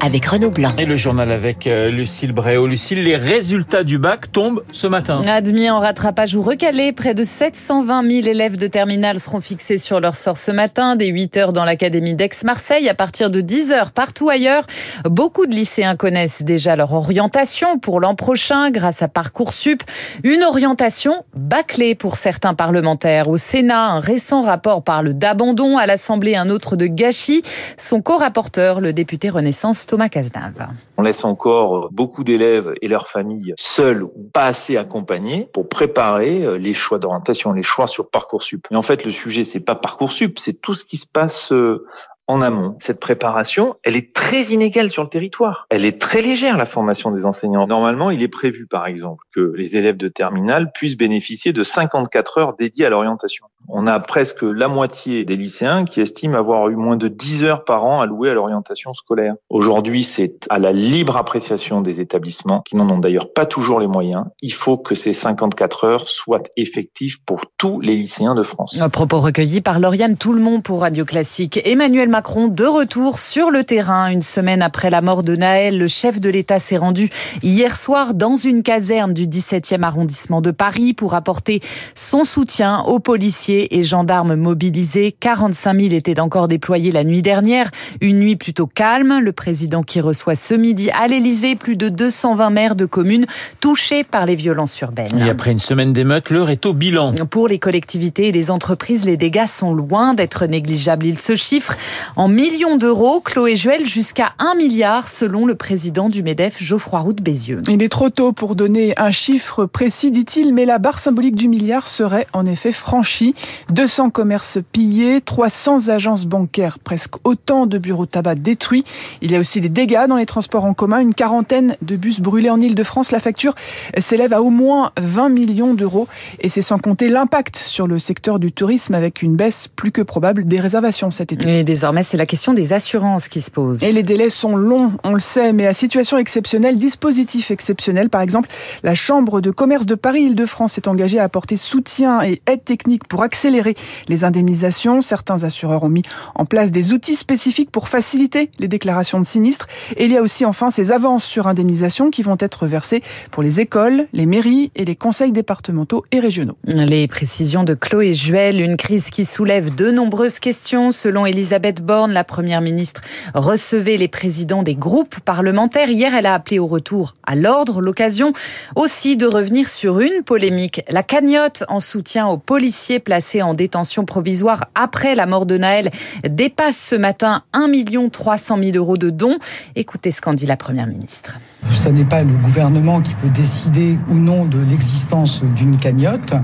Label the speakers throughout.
Speaker 1: avec Renaud Blanc.
Speaker 2: Et le journal avec euh, Lucille Bréau. Lucille, les résultats du bac tombent ce matin.
Speaker 3: Admis en rattrapage ou recalé, près de 720 000 élèves de terminale seront fixés sur leur sort ce matin, dès 8 heures dans l'académie d'Aix-Marseille, à partir de 10 heures partout ailleurs. Beaucoup de lycéens connaissent déjà leur orientation pour l'an prochain grâce à Parcoursup. Une orientation bâclée pour certains parlementaires. Au Sénat, un récent rapport parle d'abandon, à l'Assemblée un autre de gâchis. Son co-rapporteur, le député Renaissance Thomas Cazenave.
Speaker 4: On laisse encore beaucoup d'élèves et leurs familles seuls ou pas assez accompagnés pour préparer euh, les choix d'orientation, les choix sur Parcoursup. Et en fait, le sujet, c'est pas Parcoursup, c'est tout ce qui se passe euh, en amont. Cette préparation, elle est très inégale sur le territoire. Elle est très légère, la formation des enseignants. Normalement, il est prévu, par exemple, que les élèves de terminale puissent bénéficier de 54 heures dédiées à l'orientation. On a presque la moitié des lycéens qui estiment avoir eu moins de 10 heures par an allouées à l'orientation scolaire. Aujourd'hui, c'est à la libre appréciation des établissements, qui n'en ont d'ailleurs pas toujours les moyens. Il faut que ces 54 heures soient effectives pour tous les lycéens de France.
Speaker 3: Un propos recueillis par Lauriane Tout-le-Monde pour Radio Classique. Emmanuel Macron de retour sur le terrain. Une semaine après la mort de Naël, le chef de l'État s'est rendu hier soir dans une caserne du 17e arrondissement de Paris pour apporter son soutien aux policiers et gendarmes mobilisés. 45 000 étaient encore déployés la nuit dernière. Une nuit plutôt calme. Le président qui reçoit ce midi à l'Élysée plus de 220 maires de communes touchés par les violences urbaines.
Speaker 2: Et après une semaine d'émeutes, l'heure est au bilan.
Speaker 3: Pour les collectivités et les entreprises, les dégâts sont loin d'être négligeables. Ils se chiffrent en millions d'euros. Chloé Juel jusqu'à 1 milliard selon le président du MEDEF, Geoffroy Roux Bézieux.
Speaker 5: Il est trop tôt pour donner un chiffre précis, dit-il, mais la barre symbolique du milliard serait en effet franchie. 200 commerces pillés, 300 agences bancaires, presque autant de bureaux de tabac détruits. Il y a aussi les dégâts dans les transports en commun, une quarantaine de bus brûlés en Ile-de-France. La facture s'élève à au moins 20 millions d'euros et c'est sans compter l'impact sur le secteur du tourisme avec une baisse plus que probable des réservations cet été.
Speaker 3: Et désormais, c'est la question des assurances qui se pose.
Speaker 5: Et les délais sont longs, on le sait, mais à situation exceptionnelle, dispositif exceptionnel, par exemple, la Chambre de commerce de Paris-Île-de-France est engagée à apporter soutien et aide technique pour accélérer les indemnisations. Certains assureurs ont mis en place des outils spécifiques pour faciliter les déclarations de sinistres. Et il y a aussi enfin ces avances sur indemnisation qui vont être versées pour les écoles, les mairies et les conseils départementaux et régionaux.
Speaker 3: Les précisions de Chloé Juel, une crise qui soulève de nombreuses questions. Selon Elisabeth La première ministre recevait les présidents des groupes parlementaires. Hier, elle a appelé au retour à l'ordre, l'occasion aussi de revenir sur une polémique. La cagnotte en soutien aux policiers placés en détention provisoire après la mort de Naël dépasse ce matin 1 300 000 euros de dons. Écoutez ce qu'en dit la première ministre.
Speaker 6: Ce n'est pas le gouvernement qui peut décider ou non de l'existence d'une cagnotte.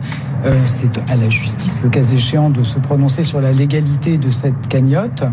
Speaker 6: Euh, c'est à la justice, le cas échéant, de se prononcer sur la légalité de cette cagnotte.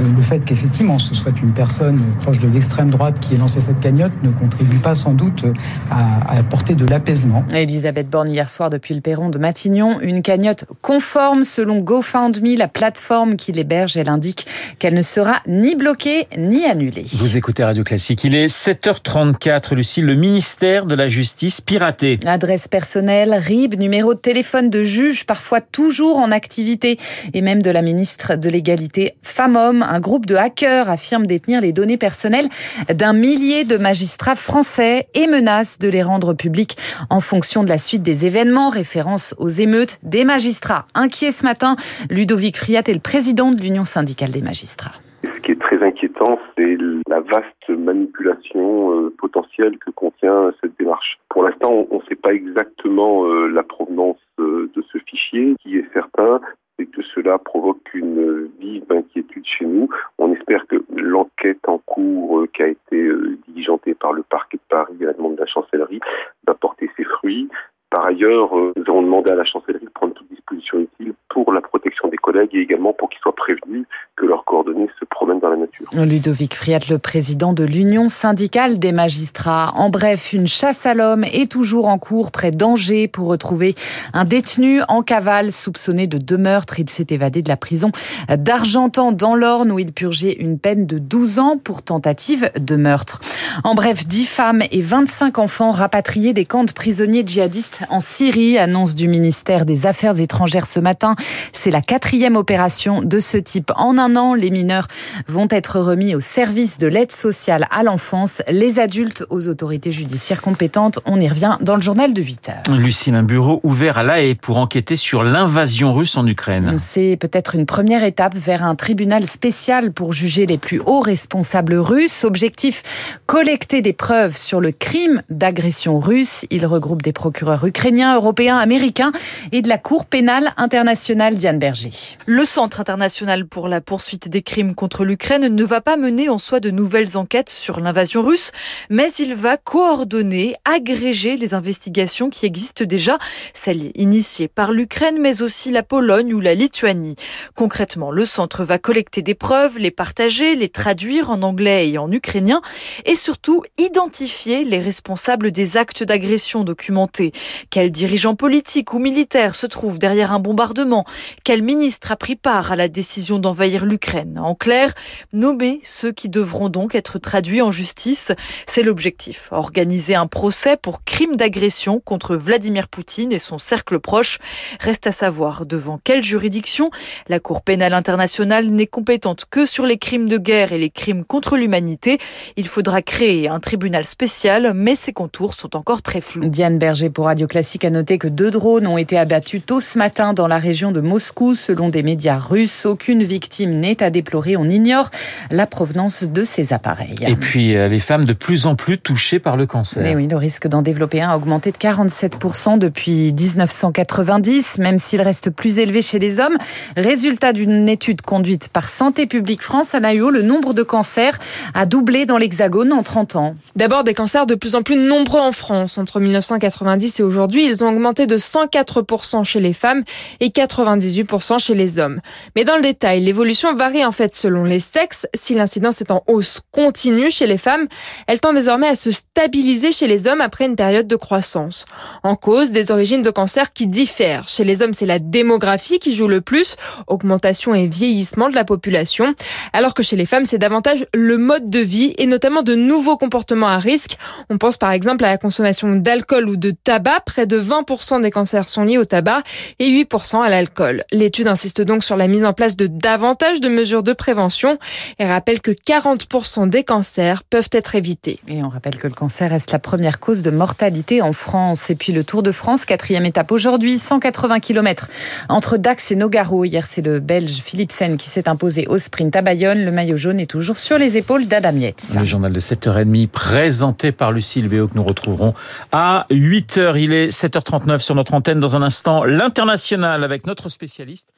Speaker 6: Euh, le fait qu'effectivement ce soit une personne proche de l'extrême droite qui ait lancé cette cagnotte ne contribue pas sans doute à, à apporter de l'apaisement.
Speaker 3: Elisabeth Borne hier soir depuis le perron de Matignon, une cagnotte conforme selon GoFundMe, la plateforme qui l'héberge. Elle indique qu'elle ne sera ni bloquée ni annulée.
Speaker 2: Vous écoutez Radio Classique. Il est 7h34, Lucille, le ministère de la Justice piraté.
Speaker 3: Adresse personnelle, RIB, numéro de téléphone de juge, parfois toujours en activité, et même de la ministre de l'égalité femmes-hommes. Un groupe de hackers affirme détenir les données personnelles d'un millier de magistrats français et menace de les rendre publiques en fonction de la suite des événements, référence aux émeutes des magistrats. Inquiet ce matin, Ludovic Friat est le président de l'Union syndicale des magistrats.
Speaker 7: Ce qui est très inquiétant, c'est la vaste manipulation euh, potentielle que contient cette démarche. Pour l'instant, on ne sait pas exactement euh, la provenance euh, de ce fichier. Ce qui est certain, c'est que cela provoque une vive inquiétude chez nous. On espère que l'enquête en cours euh, qui a été euh, diligentée par le parquet de Paris à la demande de la chancellerie va porter ses fruits. Par ailleurs, euh, nous avons demandé à la chancellerie de prendre toute disposition utile pour la protection des collègues et également pour qu'ils soient prévenus que leurs coordonnées se promènent dans la nature.
Speaker 3: Ludovic Friat, le président de l'Union syndicale des magistrats. En bref, une chasse à l'homme est toujours en cours près d'Angers pour retrouver un détenu en cavale soupçonné de deux meurtres. Il s'est évadé de la prison d'Argentan dans l'Orne où il purgeait une peine de 12 ans pour tentative de meurtre. En bref, 10 femmes et 25 enfants rapatriés des camps de prisonniers djihadistes en Syrie, annonce du ministère des Affaires étrangères ce matin. C'est la quatrième opération de ce type en un an. Les mineurs vont être remis au service de l'aide sociale à l'enfance, les adultes aux autorités judiciaires compétentes. On y revient dans le journal de 8 heures.
Speaker 2: Lucille, un bureau ouvert à La Haye pour enquêter sur l'invasion russe en Ukraine.
Speaker 3: C'est peut-être une première étape vers un tribunal spécial pour juger les plus hauts responsables russes. Objectif, collecter des preuves sur le crime d'agression russe. Il regroupe des procureurs ukrainiens, européens, américains et de la Cour pénale internationale Diane Berger.
Speaker 8: Le Centre international pour la poursuite des crimes contre l'Ukraine ne va pas mener en soi de nouvelles enquêtes sur l'invasion russe, mais il va coordonner, agréger les investigations qui existent déjà, celles initiées par l'Ukraine, mais aussi la Pologne ou la Lituanie. Concrètement, le centre va collecter des preuves, les partager, les traduire en anglais et en ukrainien, et surtout identifier les responsables des actes d'agression documentés. Quel dirigeant politique ou militaire se trouve derrière un bombardement? Quel ministre a pris part à la décision d'envahir l'Ukraine En clair, nommer ceux qui devront donc être traduits en justice, c'est l'objectif. Organiser un procès pour crime d'agression contre Vladimir Poutine et son cercle proche. Reste à savoir devant quelle juridiction? La Cour pénale internationale n'est compétente que sur les crimes de guerre et les crimes contre l'humanité. Il faudra créer un tribunal spécial, mais ses contours sont encore très flous.
Speaker 3: Diane Berger pour Radio Classique a noté que deux drones ont été abattus tôt ce matin dans la région de Moscou, selon des médias russes. Aucune victime n'est à déplorer. On ignore la provenance de ces appareils.
Speaker 2: Et puis, euh, les femmes de plus en plus touchées par le cancer.
Speaker 3: Mais oui, le risque d'en développer un a augmenté de 47% depuis 1990, même s'il reste plus élevé chez les hommes. Résultat d'une étude conduite par Santé publique France à Naïo, le nombre de cancers a doublé dans l'Hexagone en 30 ans.
Speaker 9: D'abord, des cancers de plus en plus nombreux en France. Entre 1990 et aujourd'hui, ils ont augmenté de 104% chez les femmes et 98% chez les hommes. Mais dans le détail, l'évolution varie en fait selon les sexes. Si l'incidence est en hausse continue chez les femmes, elle tend désormais à se stabiliser chez les hommes après une période de croissance. En cause, des origines de cancer qui diffèrent. Chez les hommes, c'est la démographie qui joue le plus, augmentation et vieillissement de la population, alors que chez les femmes, c'est davantage le mode de vie et notamment de nouveaux comportements à risque. On pense par exemple à la consommation d'alcool ou de tabac. Près de 20% des cancers sont liés au tabac et 8% à l'alcool. L'étude insiste donc sur la mise en place de davantage de mesures de prévention et rappelle que 40% des cancers peuvent être évités.
Speaker 3: Et on rappelle que le cancer reste la première cause de mortalité en France. Et puis le Tour de France, quatrième étape aujourd'hui, 180 km entre Dax et Nogaro. Hier, c'est le Belge Philipsen qui s'est imposé au sprint à Bayonne. Le maillot jaune est toujours sur les épaules d'Adam Yates.
Speaker 2: Le journal de 7h30 présenté par Lucille Véo que nous retrouverons à 8h. Il est 7h39 sur notre antenne. Dans un instant, l'international avec notre spécialiste.